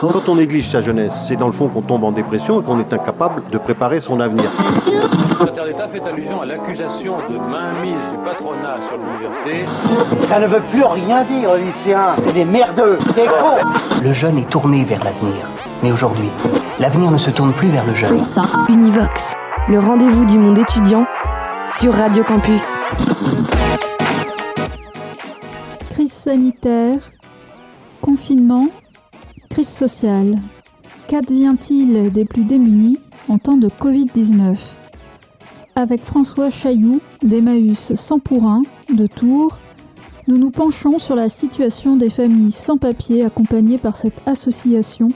Quand on néglige sa jeunesse, c'est dans le fond qu'on tombe en dépression et qu'on est incapable de préparer son avenir. Le secrétaire d'État fait allusion à l'accusation de mainmise du patronat sur l'université. Ça ne veut plus rien dire, lycéens. C'est des merdeux, des cons. Le jeune est tourné vers l'avenir. Mais aujourd'hui, l'avenir ne se tourne plus vers le jeune. Univox, le rendez-vous du monde étudiant sur Radio Campus. Crise sanitaire, confinement, crise sociale. Qu'advient-il des plus démunis en temps de Covid-19 Avec François Chailloux d'Emmaüs sans pour un de Tours, nous nous penchons sur la situation des familles sans papier accompagnées par cette association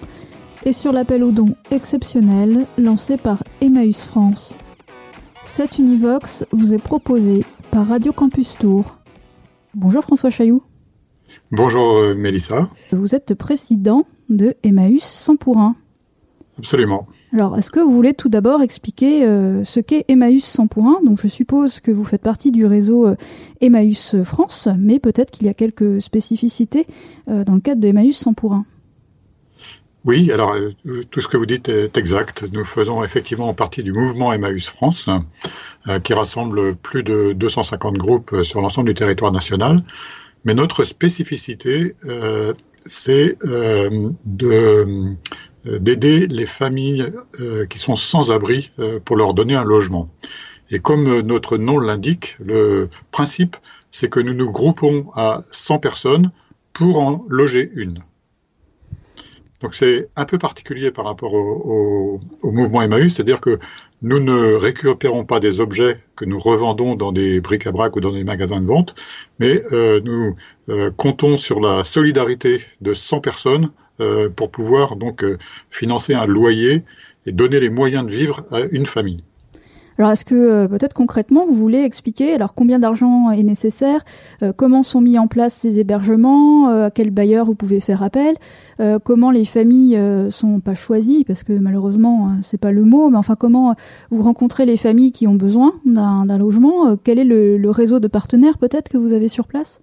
et sur l'appel aux dons exceptionnel lancé par Emmaüs France. Cet Univox vous est proposé par Radio Campus Tour. Bonjour François Chailloux. Bonjour euh, Mélissa. Vous êtes président de Emmaüs 100 pour 1. Absolument. Alors, est-ce que vous voulez tout d'abord expliquer euh, ce qu'est Emmaüs 100 pour 1 Donc, je suppose que vous faites partie du réseau euh, Emmaüs France, mais peut-être qu'il y a quelques spécificités dans le cadre de Emmaüs 100 pour 1. Oui, alors tout ce que vous dites est exact. Nous faisons effectivement partie du mouvement Emmaüs France, qui rassemble plus de 250 groupes sur l'ensemble du territoire national. Mais notre spécificité, euh, c'est euh, euh, d'aider les familles euh, qui sont sans abri pour leur donner un logement. Et comme notre nom l'indique, le principe, c'est que nous nous groupons à 100 personnes pour en loger une. Donc c'est un peu particulier par rapport au, mouvement Emmaüs, c'est-à-dire que nous ne récupérons pas des objets que nous revendons dans des bric-à-brac ou dans des magasins de vente, mais euh, nous euh, comptons sur la solidarité de 100 personnes euh, pour pouvoir donc financer un loyer et donner les moyens de vivre à une famille. Alors, est-ce que euh, peut-être concrètement, vous voulez expliquer alors combien d'argent est nécessaire, euh, comment sont mis en place ces hébergements, euh, à quel bailleur vous pouvez faire appel, comment les familles sont pas choisies parce que malheureusement euh, c'est pas le mot, mais enfin comment vous rencontrez les familles qui ont besoin d'un logement, quel est le, réseau de partenaires peut-être que vous avez sur place?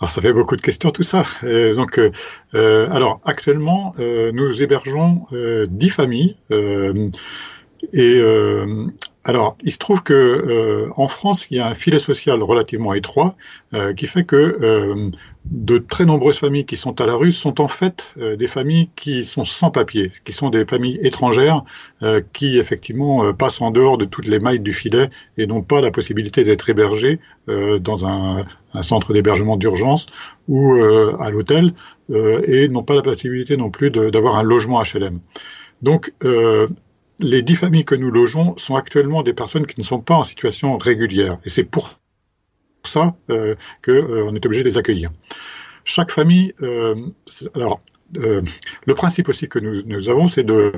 Alors ça fait beaucoup de questions tout ça. Donc, alors actuellement, nous hébergeons dix familles et euh, alors, il se trouve que euh, en France, il y a un filet social relativement étroit euh, qui fait que euh, de très nombreuses familles qui sont à la rue sont en fait euh, des familles qui sont sans papier, qui sont des familles étrangères euh, qui effectivement passent en dehors de toutes les mailles du filet et n'ont pas la possibilité d'être hébergées dans un, un centre d'hébergement d'urgence ou à l'hôtel et n'ont pas la possibilité non plus d'avoir un logement HLM. Donc, euh, les dix familles que nous logeons sont actuellement des personnes qui ne sont pas en situation régulière. Et c'est pour ça euh, qu'on euh, est obligé de les accueillir. Chaque famille, euh, alors, le principe aussi que nous, avons, c'est de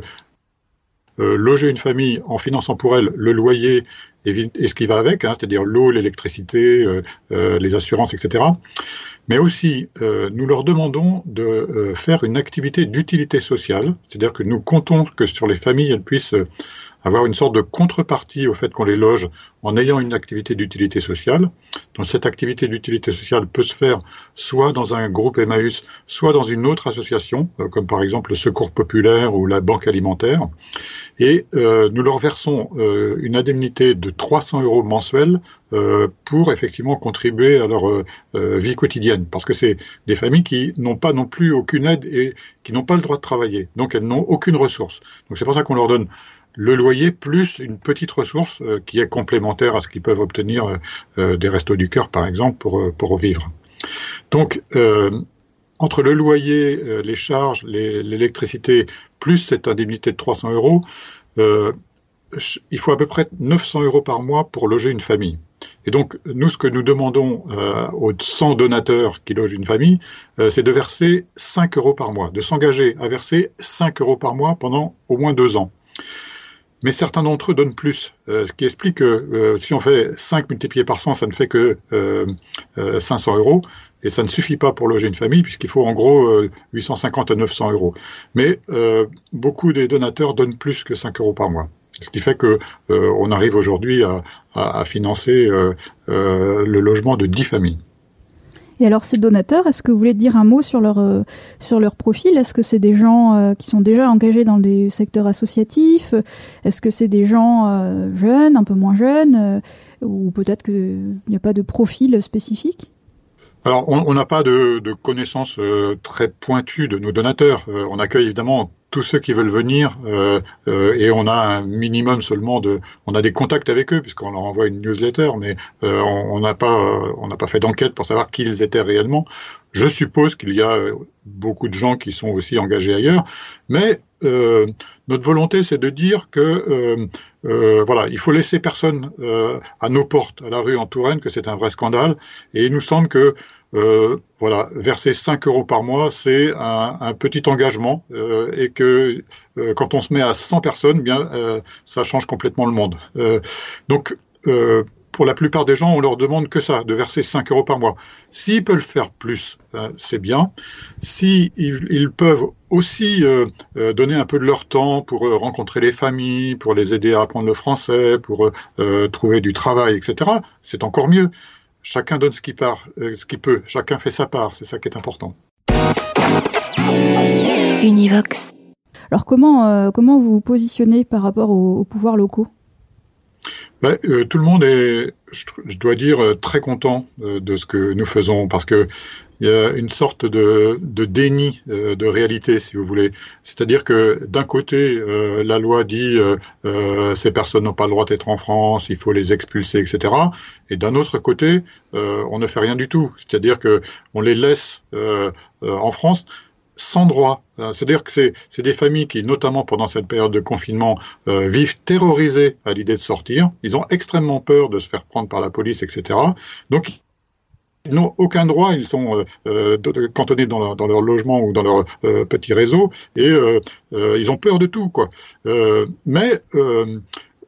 loger une famille en finançant pour elle le loyer et, ce qui va avec, hein, c'est-à-dire l'eau, l'électricité, les assurances, etc mais aussi euh, nous leur demandons de euh, faire une activité d'utilité sociale, c'est-à-dire que nous comptons que sur les familles, elles puissent euh, avoir une sorte de contrepartie au fait qu'on les loge en ayant une activité d'utilité sociale. Donc cette activité d'utilité sociale peut se faire soit dans un groupe Emmaüs, soit dans une autre association, euh, comme par exemple le Secours populaire ou la Banque alimentaire. Et euh, nous leur versons euh, une indemnité de 300 euros mensuels euh, pour effectivement contribuer à leur euh, vie quotidienne, parce que c'est des familles qui n'ont pas non plus aucune aide et qui n'ont pas le droit de travailler, donc elles n'ont aucune ressource. Donc c'est pour ça qu'on leur donne le loyer plus une petite ressource euh, qui est complémentaire à ce qu'ils peuvent obtenir euh, euh, des restos du cœur, par exemple, pour, pour vivre. Donc, entre le loyer, les charges, l'électricité, plus cette indemnité de 300 euros, il faut à peu près 900 euros par mois pour loger une famille. Et donc, nous, ce que nous demandons aux 100 donateurs qui logent une famille, c'est de verser 5 euros par mois, de s'engager à verser 5 euros par mois pendant au moins deux ans mais certains d'entre eux donnent plus, euh, ce qui explique que euh, si on fait 5 multiplié par 100, ça ne fait que euh, 500 euh, euros, et ça ne suffit pas pour loger une famille, puisqu'il faut en gros 850 à 900 euros. Mais beaucoup des donateurs donnent plus que 5 euros par mois. Ce qui fait que on arrive aujourd'hui à, financer le logement de 10 familles. Et alors ces donateurs, est-ce que vous voulez dire un mot sur leur sur leur profil? Est-ce que c'est des gens qui sont déjà engagés dans des secteurs associatifs? Est-ce que c'est des gens jeunes, un peu moins jeunes, ou peut-être qu'il n'y a pas de profil spécifique? Alors, on n'a pas de, de connaissances très pointues de nos donateurs. on accueille évidemment tous ceux qui veulent venir euh, euh, et on a un minimum seulement de, on a des contacts avec eux puisqu'on leur envoie une newsletter, mais euh, on n'a pas, on n'a pas fait d'enquête pour savoir qui ils étaient réellement. Je suppose qu'il y a beaucoup de gens qui sont aussi engagés ailleurs, mais notre volonté c'est de dire que voilà, il faut laisser personne à nos portes, à la rue en Touraine, que c'est un vrai scandale, et il nous semble que euh, voilà, verser 5 euros par mois, c'est un, petit engagement euh, et que euh, quand on se met à 100 personnes, bien, euh, ça change complètement le monde. Euh, donc, pour la plupart des gens, on leur demande que ça, de verser 5 euros par mois. S'ils peuvent faire plus, c'est bien. S'ils ils peuvent aussi donner un peu de leur temps pour rencontrer les familles, pour les aider à apprendre le français, pour trouver du travail, etc., c'est encore mieux chacun donne ce qu'il euh, ce qu'il peut, chacun fait sa part, c'est ça qui est important. Univox. Alors comment euh, comment vous vous positionnez par rapport aux, pouvoirs locaux? Ben, euh, Tout le monde est, je, dois dire, très content de ce que nous faisons parce que il y a une sorte de, de déni euh, de réalité, si vous voulez. C'est-à-dire que d'un côté, euh, la loi dit euh, ces personnes n'ont pas le droit d'être en France, il faut les expulser, etc. Et d'un autre côté, on ne fait rien du tout. C'est-à-dire que on les laisse en France sans droit. C'est-à-dire que c'est des familles qui, notamment pendant cette période de confinement, vivent terrorisées à l'idée de sortir. Ils ont extrêmement peur de se faire prendre par la police, etc. Donc ils n'ont aucun droit, ils sont euh, euh cantonnés dans leur, logement ou dans leur euh, petit réseau et euh, ils ont peur de tout. quoi. mais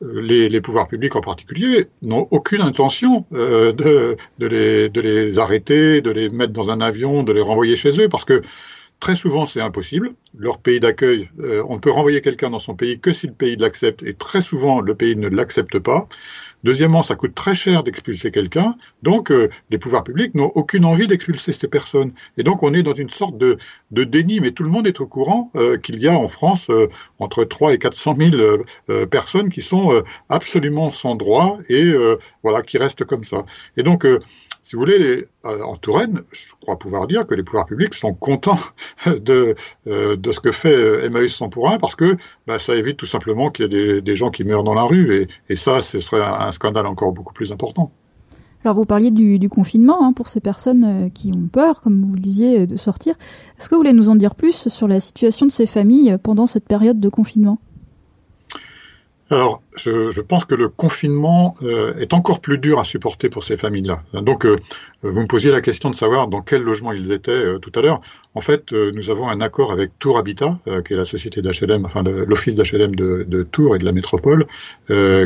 les, pouvoirs publics en particulier n'ont aucune intention de les arrêter, de les mettre dans un avion, de les renvoyer chez eux, parce que Très souvent, c'est impossible. Leur pays d'accueil, on ne peut renvoyer quelqu'un dans son pays que si le pays l'accepte, et très souvent, le pays ne l'accepte pas. Deuxièmement, ça coûte très cher d'expulser quelqu'un, donc euh, les pouvoirs publics n'ont aucune envie d'expulser ces personnes. Et donc on est dans une sorte de, de déni, mais tout le monde est au courant euh, qu'il y a en France euh, entre 3 et 400 000 personnes qui sont absolument sans droit et voilà qui restent comme ça. Et donc si vous voulez, euh, en Touraine, je crois pouvoir dire que les pouvoirs publics sont contents de, euh, de ce que fait euh, Emmaüs 100 pour 1 parce que bah, ça évite tout simplement qu'il y ait des, des, gens qui meurent dans la rue et, et ça, ce serait un, scandale encore beaucoup plus important. Alors vous parliez du, confinement hein, pour ces personnes qui ont peur, comme vous le disiez, de sortir. Est-ce que vous voulez nous en dire plus sur la situation de ces familles pendant cette période de confinement? Alors, je, pense que le confinement euh, est encore plus dur à supporter pour ces familles-là. Donc, euh, vous me posiez la question de savoir dans quel logement ils étaient euh, tout à l'heure. En fait, nous avons un accord avec Tour Habitat, qui est la société d'HLM, enfin l'office d'HLM de, Tours et de la métropole,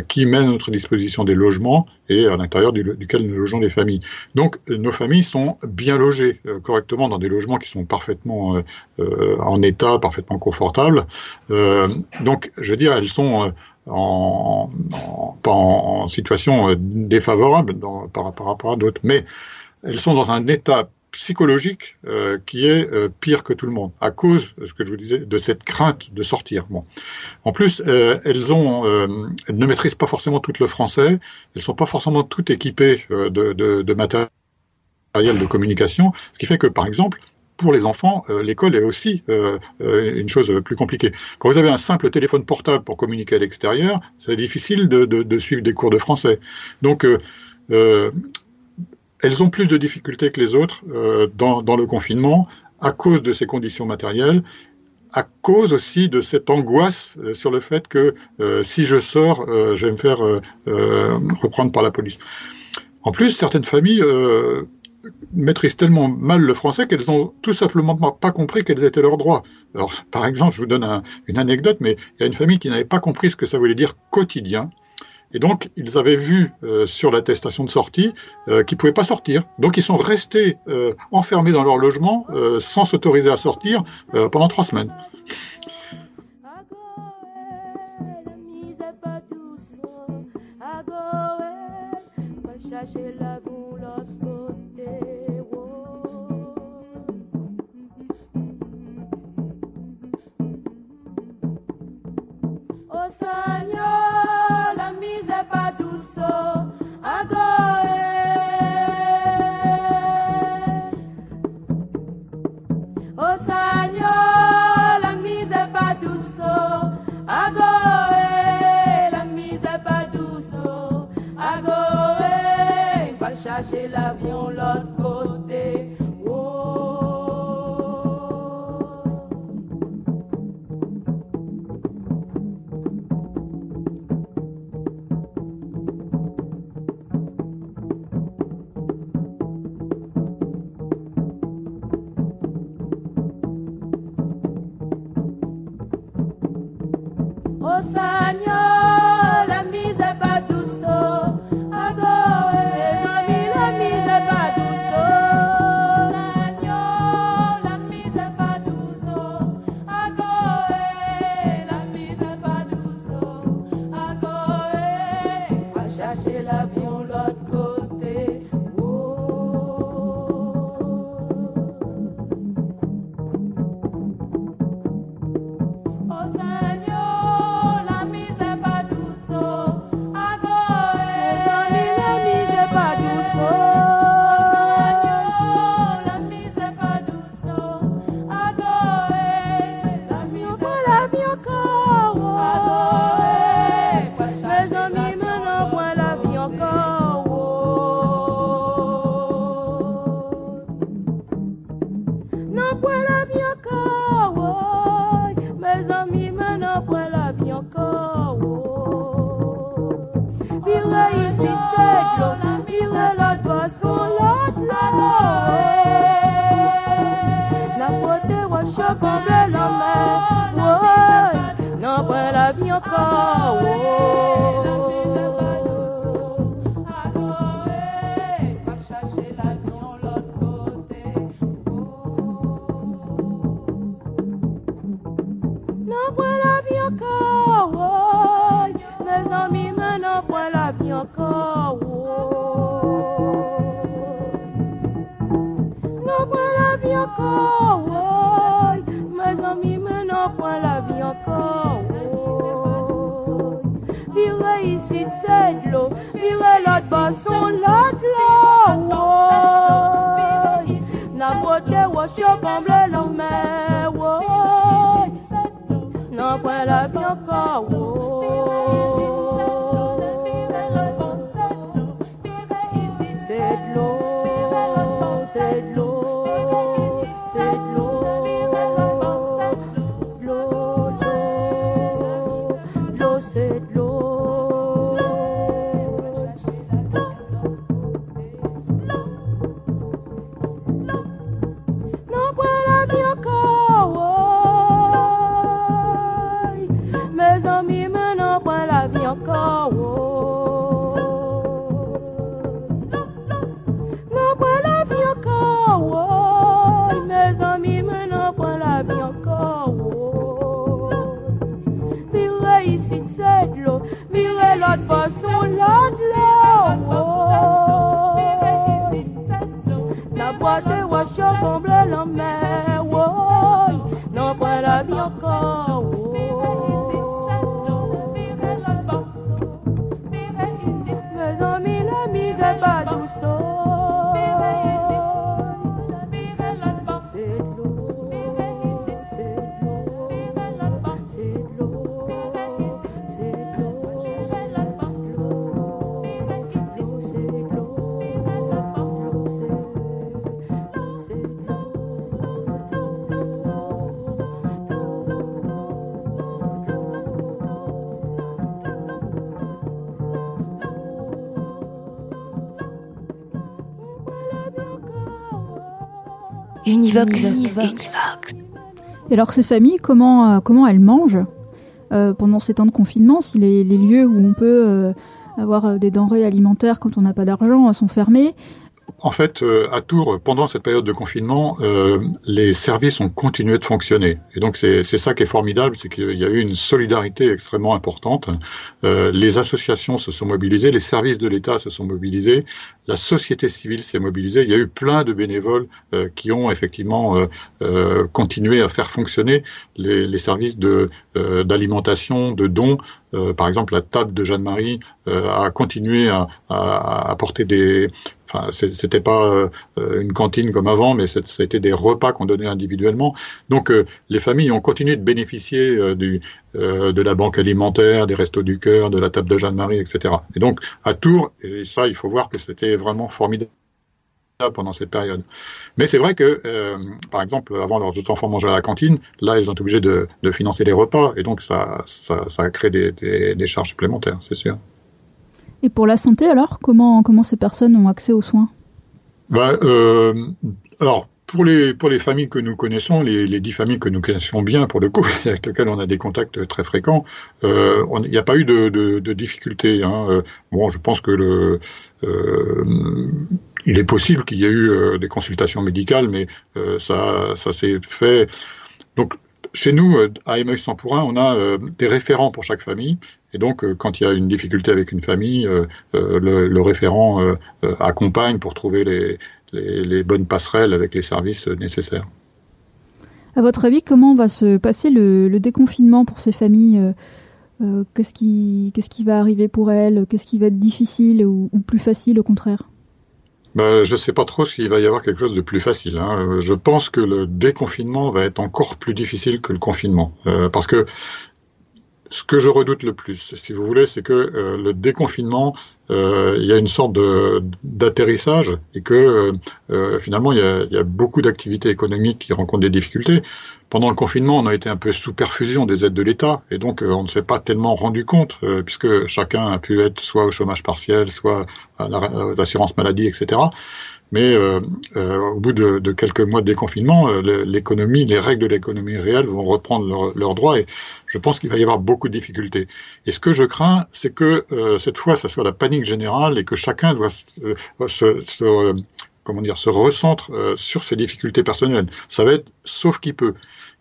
qui met à notre disposition des logements et à l'intérieur du, duquel nous logeons les familles. Donc, nos familles sont bien logées correctement dans des logements qui sont parfaitement en état, parfaitement confortables. donc, je veux dire, elles sont en, en, en, situation euh, défavorable par, rapport à d'autres, mais elles sont dans un état psychologique euh, qui est euh, pire que tout le monde à cause ce que je vous disais de cette crainte de sortir. Bon, en plus euh, elles ont, euh, elles ne maîtrisent pas forcément tout le français, elles sont pas forcément toutes équipées de, de, de matériel de communication, ce qui fait que par exemple pour les enfants, euh, l'école est aussi euh, euh, une chose plus compliquée. Quand vous avez un simple téléphone portable pour communiquer à l'extérieur, c'est difficile de, suivre des cours de français. Donc, elles ont plus de difficultés que les autres dans, le confinement à cause de ces conditions matérielles à cause aussi de cette angoisse sur le fait que si je sors, je vais me faire reprendre par la police. En plus, certaines familles maîtrisent tellement mal le français qu'elles ont tout simplement pas compris quels étaient leurs droits. Alors, par exemple, je vous donne une anecdote, mais il y a une famille qui n'avait pas compris ce que ça voulait dire quotidien. Et donc, ils avaient vu euh, sur l'attestation de sortie euh, qu'ils ne pouvaient pas sortir. Donc, ils sont restés euh, enfermés dans leur logement sans s'autoriser à sortir pendant trois semaines. Oh, la mise n'est pas douce. Oh, A goé. Oh, Seigneur, la mise n'est pas douce. Oh, A. La mise n'est pas douce. Oh, A goé. Parle chercher l'avion, l'autre côté. Univox. Et alors ces familles, comment, euh, comment elles mangent euh, pendant ces temps de confinement Si les, lieux où on peut euh, avoir des denrées alimentaires quand on n'a pas d'argent sont fermés, en fait, euh, à Tours, pendant cette période de confinement, euh, les services ont continué de fonctionner. Et donc, c'est ça qui est formidable, c'est qu'il y a eu une solidarité extrêmement importante. Euh, les associations se sont mobilisées, les services de l'État se sont mobilisés, la société civile s'est mobilisée. Il y a eu plein de bénévoles qui ont effectivement continué à faire fonctionner les, les services d'alimentation, de, dons par exemple, la table de Jeanne-Marie a continué à, à, apporter des, Enfin, c'était pas une cantine comme avant, mais c'était des repas qu'on donnait individuellement. Donc, les familles ont continué de bénéficier de la banque alimentaire, des restos du cœur, de la table de Jeanne-Marie, etc. Et donc, à Tours, et ça, il faut voir que c'était vraiment formidable pendant cette période. Mais c'est vrai que, euh, par exemple, avant leurs enfants mangeaient à la cantine, là, ils ont été obligés de, financer les repas, et donc ça, ça, des, des, charges supplémentaires, c'est sûr. Et pour la santé, alors, comment, comment ces personnes ont accès aux soins? Bah, euh, Alors, pour les, pour les familles que nous connaissons, les, les dix familles que nous connaissons bien, pour le coup, avec lesquelles on a des contacts très fréquents, euh, il n'y a pas eu de, de, de difficultés. Hein. Euh, bon, je pense que le, euh, il est possible qu'il y ait eu euh, des consultations médicales, mais euh, ça, ça s'est fait. Donc, chez nous, à sans pour on a des référents pour chaque famille. Et donc, quand il y a une difficulté avec une famille, le, référent accompagne pour trouver les, les, bonnes passerelles avec les services nécessaires. À votre avis, comment va se passer le, déconfinement pour ces familles Qu'est-ce qui, qu'est-ce qui va arriver pour elles Qu'est-ce qui va être difficile ou plus facile au contraire? Ben, je ne sais pas trop s'il va y avoir quelque chose de plus facile. Hein. Je pense que le déconfinement va être encore plus difficile que le confinement. Euh, parce que ce que je redoute le plus, si vous voulez, c'est que euh, le déconfinement, euh, il y a une sorte d'atterrissage et que euh, finalement, il y, a, il y a beaucoup d'activités économiques qui rencontrent des difficultés. Pendant le confinement, on a été un peu sous perfusion des aides de l'État et donc on ne s'est pas tellement rendu compte puisque chacun a pu être soit au chômage partiel, soit à l'assurance maladie, etc. Mais euh, euh, au bout de, de, quelques mois de déconfinement, euh, l'économie, les règles de l'économie réelle vont reprendre leurs leur droits et je pense qu'il va y avoir beaucoup de difficultés. Et ce que je crains, c'est que euh, cette fois, ça soit la panique générale et que chacun doit se, se, comment dire, se recentre sur ses difficultés personnelles. Ça va être sauf qui peut.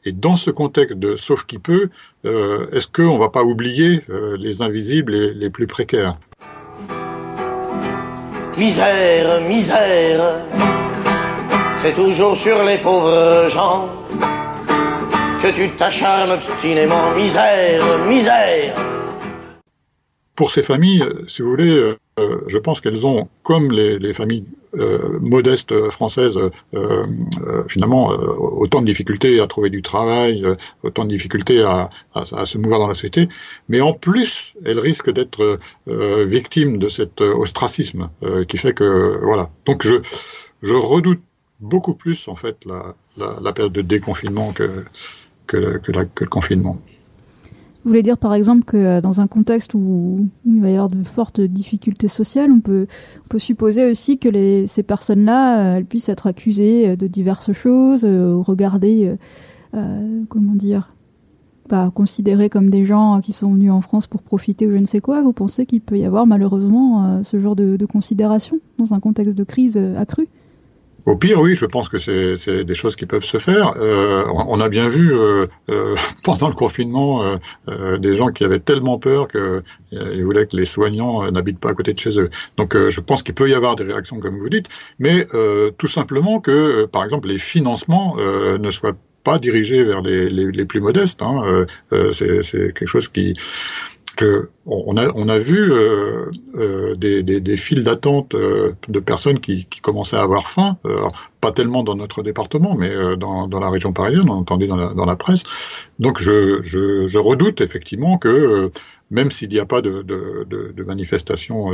Et dans ce contexte de sauf qui peut, euh, est-ce qu'on ne va pas oublier euh, les invisibles et les plus précaires? Misère, misère, c'est toujours sur les pauvres gens que tu t'acharnes obstinément. Misère, misère. Pour ces familles, si vous voulez, euh, je pense qu'elles ont, comme les, familles euh, modestes françaises, euh, finalement, autant de difficultés à trouver du travail, autant de difficultés à, à, se mouvoir dans la société, mais en plus, elles risquent d'être victimes de cet ostracisme qui fait que, voilà. Donc, je, je redoute beaucoup plus, en fait, la, la, la période de déconfinement que, que, que, que le confinement. Vous voulez dire par exemple que euh, dans un contexte où il va y avoir de fortes difficultés sociales, on peut, supposer aussi que ces personnes-là, euh, puissent être accusées euh, de diverses choses, regardées, euh, comment dire, pas considérées comme des gens qui sont venus en France pour profiter ou je ne sais quoi. Vous pensez qu'il peut y avoir malheureusement ce genre de considération dans un contexte de crise accrue? Au pire, oui, je pense que c'est des choses qui peuvent se faire. Euh, on a bien vu euh, euh, pendant le confinement des gens qui avaient tellement peur qu'ils voulaient que les soignants n'habitent pas à côté de chez eux. Donc, je pense qu'il peut y avoir des réactions comme vous dites, mais tout simplement que, par exemple, les financements ne soient pas dirigés vers les, les, les plus modestes. Hein. c'est quelque chose qui que on a, vu euh, euh, des, files d'attente euh, de personnes qui, commençaient à avoir faim, pas tellement dans notre département, mais dans, la région parisienne, on a entendu dans la, dans la presse. Donc je, redoute effectivement que même s'il n'y a pas de, de, de, manifestations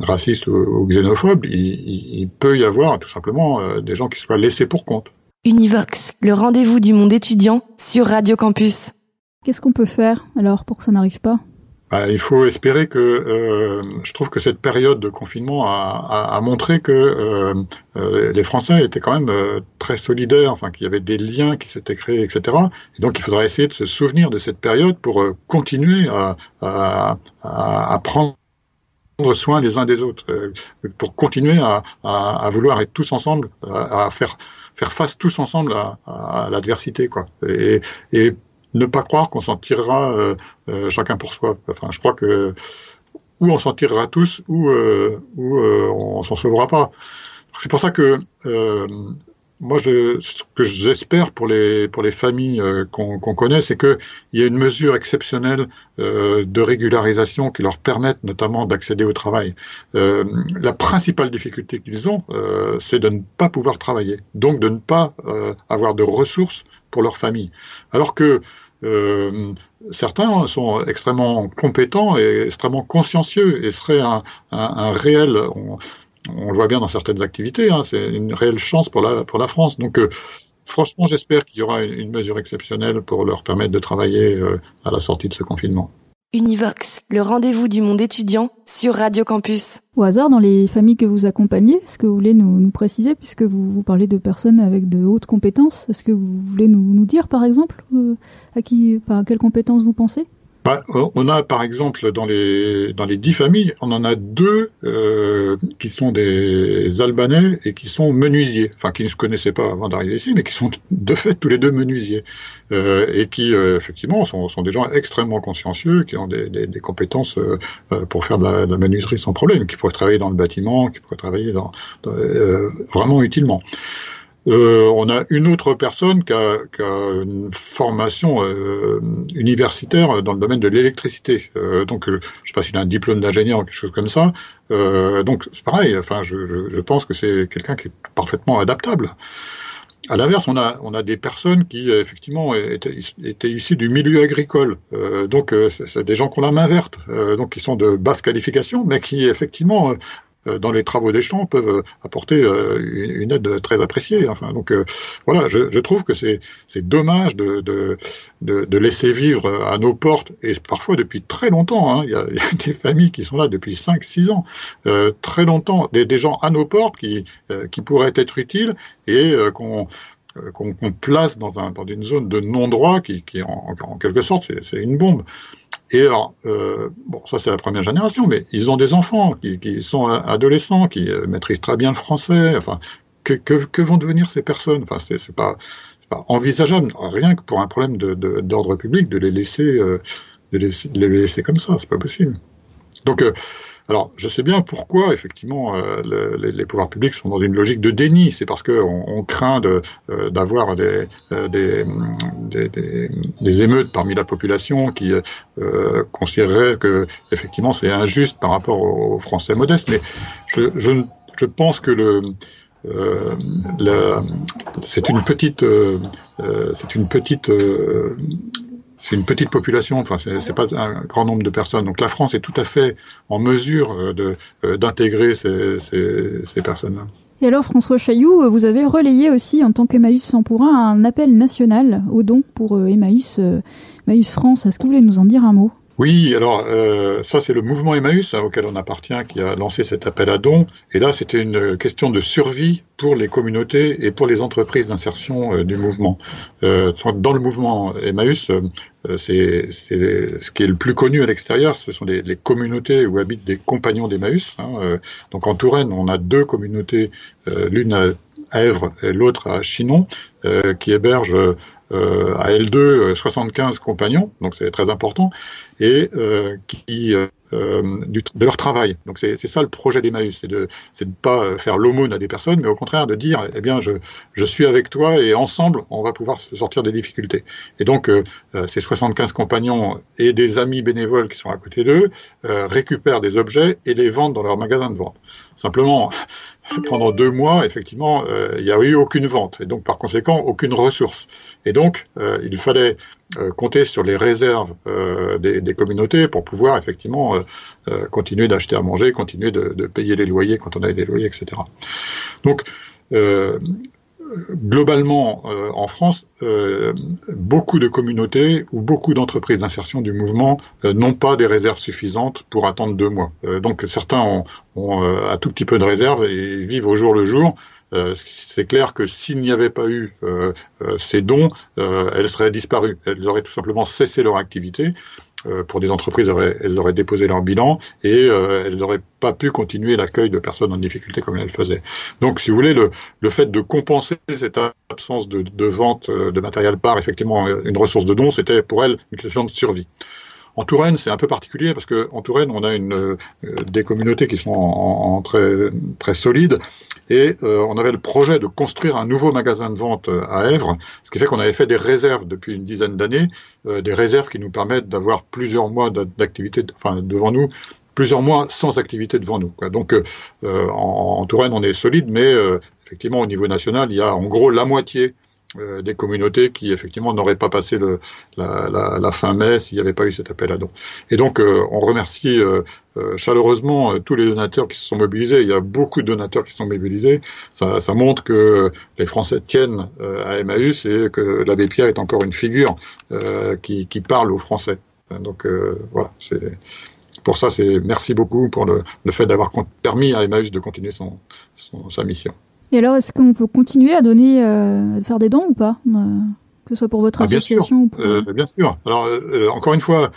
racistes ou, ou xénophobes, il, il, peut y avoir tout simplement des gens qui soient laissés pour compte. Univox, le rendez-vous du monde étudiant sur Radio Campus. Qu'est-ce qu'on peut faire alors pour que ça n'arrive pas? Bah, il faut espérer que euh, je trouve que cette période de confinement a, montré que euh, euh, les Français étaient quand même très solidaires, enfin qu'il y avait des liens qui s'étaient créés, etc. Et donc il faudra essayer de se souvenir de cette période pour continuer à, prendre soin les uns des autres, pour continuer à, vouloir être tous ensemble, à, faire faire face tous ensemble à, à l'adversité, quoi. Et, et ne pas croire qu'on s'en tirera euh, euh, chacun pour soi. Enfin, je crois que ou on s'en tirera tous, ou, euh, ou on s'en sauvera pas. C'est pour ça que moi, je, ce que j'espère pour les pour les familles euh, qu'on connaît, c'est qu'il y a une mesure exceptionnelle euh, de régularisation qui leur permette notamment d'accéder au travail. Euh, la principale difficulté qu'ils ont, c'est de ne pas pouvoir travailler, donc de ne pas avoir de ressources pour leur famille. Alors que certains sont extrêmement compétents et extrêmement consciencieux et seraient un, réel on le voit bien dans certaines activités, hein, c'est une réelle chance pour la, pour la France. Donc, euh, franchement, j'espère qu'il y aura une, mesure exceptionnelle pour leur permettre de travailler euh, à la sortie de ce confinement. Univox, le rendez-vous du monde étudiant sur Radio Campus. Au hasard, dans les familles que vous accompagnez, est-ce que vous voulez nous, nous préciser, puisque vous, vous, parlez de personnes avec de hautes compétences, est-ce que vous voulez nous, dire, par exemple, euh, à qui, à quelles compétences vous pensez? Bah, on a par exemple dans les dans les dix familles, on en a deux euh, qui sont des Albanais et qui sont menuisiers, enfin qui ne se connaissaient pas avant d'arriver ici, mais qui sont de fait tous les deux menuisiers euh, et qui euh, effectivement sont, sont, des gens extrêmement consciencieux, qui ont des, des, des compétences euh, euh, pour faire de la, de la, menuiserie sans problème, qui pourraient travailler dans le bâtiment, qui pourraient travailler dans, dans euh, vraiment utilement. Euh, on a une autre personne qui a, a une formation euh, universitaire dans le domaine de l'électricité. Euh, donc, je ne sais pas s'il a un diplôme d'ingénieur ou quelque chose comme ça. Donc, c'est pareil. Enfin, je, pense que c'est quelqu'un qui est parfaitement adaptable. À l'inverse, on a, des personnes qui, effectivement, étaient, étaient issues du milieu agricole. Euh, donc, c'est des gens qui ont la main verte, donc qui sont de basse qualification, mais qui, effectivement, dans les travaux des champs peuvent euh, apporter euh, une aide très appréciée. Enfin, donc voilà, je, je, trouve que c'est dommage de, de, de, laisser vivre à nos portes, et parfois depuis très longtemps, hein, il, y a, il, y a, des familles qui sont là depuis 5-6 ans, euh, très longtemps, des, des, gens à nos portes qui, euh, qui pourraient être utiles et euh, qu'on qu'on qu place dans, un, dans une zone de non-droit qui, qui en, en, quelque sorte, c'est une bombe. Et alors, euh, bon, ça c'est la première génération, mais ils ont des enfants qui, qui sont adolescents, qui euh, maîtrisent très bien le français. Enfin, que, que, que vont devenir ces personnes? Enfin, c'est pas, pas envisageable, rien que pour un problème d'ordre public, de les laisser, euh, de les, de les laisser comme ça. C'est pas possible. Donc euh, alors, je sais bien pourquoi, effectivement, euh, le, les, pouvoirs publics sont dans une logique de déni. C'est parce qu'on on craint d'avoir de, euh, des, émeutes parmi la population qui euh, considéreraient que, effectivement, c'est injuste par rapport aux, Français modestes. Mais je, pense que euh, c'est une petite, euh, c'est une petite c'est une petite population, enfin c'est pas un grand nombre de personnes. Donc la France est tout à fait en mesure de d'intégrer ces, personnes-là. Et alors François Chailloux, vous avez relayé aussi en tant qu'Emmaüs sans pour un un appel national au don pour Emmaüs, Emmaüs France. Est-ce que vous voulez nous en dire un mot? Oui, alors euh, ça c'est le mouvement Emmaüs hein, auquel on appartient qui a lancé cet appel à dons. Et là c'était une question de survie pour les communautés et pour les entreprises d'insertion euh, du mouvement. Euh, dans le mouvement Emmaüs, c'est ce qui est le plus connu à l'extérieur, ce sont les, les, communautés où habitent des compagnons d'Emmaüs. Hein, donc en Touraine, on a deux communautés, l'une à Èvre et l'autre à Chinon, qui hébergent euh, à L2 75 compagnons, donc c'est très important, et euh, qui euh, de leur travail. Donc c'est ça le projet d'Emmaüs, c'est de de pas faire l'aumône à des personnes, mais au contraire de dire eh bien je je suis avec toi et ensemble on va pouvoir se sortir des difficultés. Et donc euh, ces 75 compagnons et des amis bénévoles qui sont à côté d'eux euh, récupèrent des objets et les vendent dans leur magasin de vente. Simplement pendant deux mois, effectivement, euh, il n'y a eu aucune vente et donc par conséquent aucune ressource. Et donc, euh, il fallait euh, compter sur les réserves euh, des, des, communautés pour pouvoir effectivement euh, continuer d'acheter à manger, continuer de, de, payer les loyers quand on avait des loyers, etc. Donc, globalement, euh, en France, euh, beaucoup de communautés ou beaucoup d'entreprises d'insertion du mouvement euh, n'ont pas des réserves suffisantes pour attendre deux mois. donc certains ont, ont un tout petit peu de réserves et vivent au jour le jour. c'est clair que s'il n'y avait pas eu ces dons, elles seraient disparues. Elles auraient tout simplement cessé leur activité. Euh, pour des entreprises, elles auraient, déposé leur bilan et euh, elles n'auraient pas pu continuer l'accueil de personnes en difficulté comme elles le faisaient. Donc, si vous voulez, le, fait de compenser cette absence de, de vente euh, de matériel par effectivement une ressource de dons, c'était pour elles une question de survie. En Touraine, c'est un peu particulier parce que en Touraine, on a une, euh, des communautés qui sont en très, très solides Et on avait le projet de construire un nouveau magasin de vente à Èvres, ce qui fait qu'on avait fait des réserves depuis une dizaine d'années, des réserves qui nous permettent d'avoir plusieurs mois d'activité devant nous plusieurs mois sans activité devant nous. Donc en, Touraine, on est solide, mais effectivement, au niveau national, il y a en gros la moitié euh, des communautés qui effectivement n'auraient pas passé le, la, la, la, fin mai s'il n'y avait pas eu cet appel à dons. Et donc euh, on remercie euh, chaleureusement tous les donateurs qui se sont mobilisés. Il y a beaucoup de donateurs qui sont mobilisés. Ça, ça montre que les Français tiennent à Emmaüs et que l'abbé Pierre est encore une figure qui, qui, parle aux Français. Donc voilà, c'est pour ça, c'est merci beaucoup pour le, le fait d'avoir permis à Emmaüs de continuer son, son, sa mission. Et alors, est-ce qu'on peut continuer à donner, euh, à faire des dons ou pas euh, Que ce soit pour votre ah, association ou pour... Euh, bien sûr. Alors, encore une fois,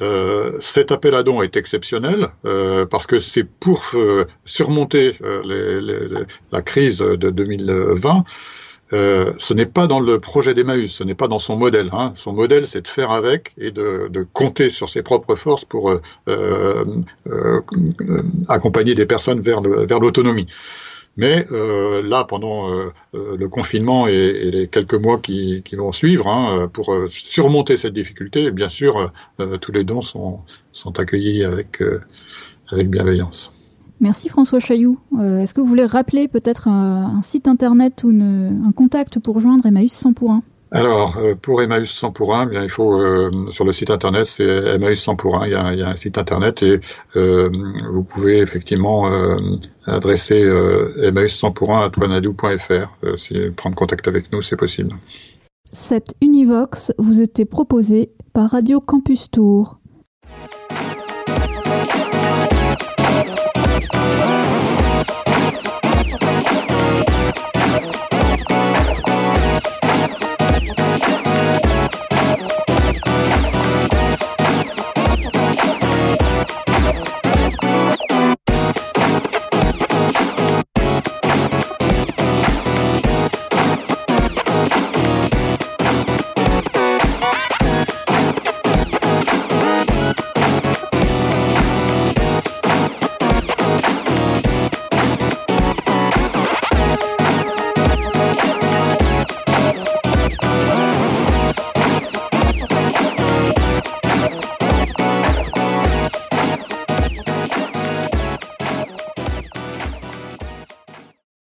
euh, cet appel à dons est exceptionnel euh, parce que c'est pour euh, surmonter les, les, la crise de 2020. ce n'est pas dans le projet d'Emmaüs, ce n'est pas dans son modèle. Hein. Son modèle, c'est de faire avec et de, de, compter sur ses propres forces pour accompagner des personnes vers l'autonomie. Mais euh, là, pendant euh, euh, le confinement et, et, les quelques mois qui, qui vont suivre, hein, pour surmonter cette difficulté, bien sûr, tous les dons sont, sont accueillis avec, avec bienveillance. Merci François Chailloux. Est-ce que vous voulez rappeler peut-être un, un, site internet ou une, un contact pour joindre Emmaüs 100 pour 1 alors, euh, pour Emmaüs 100 pour 1, bien, il faut, euh, sur le site internet, c'est Emmaüs 100 pour 1, il y a, il y a un site internet et euh, vous pouvez effectivement adresser Emmaüs 100 pour 1 à toinadou.fr. si prendre contact avec nous, c'est possible. Cette Univox vous était proposée par Radio Campus Tour.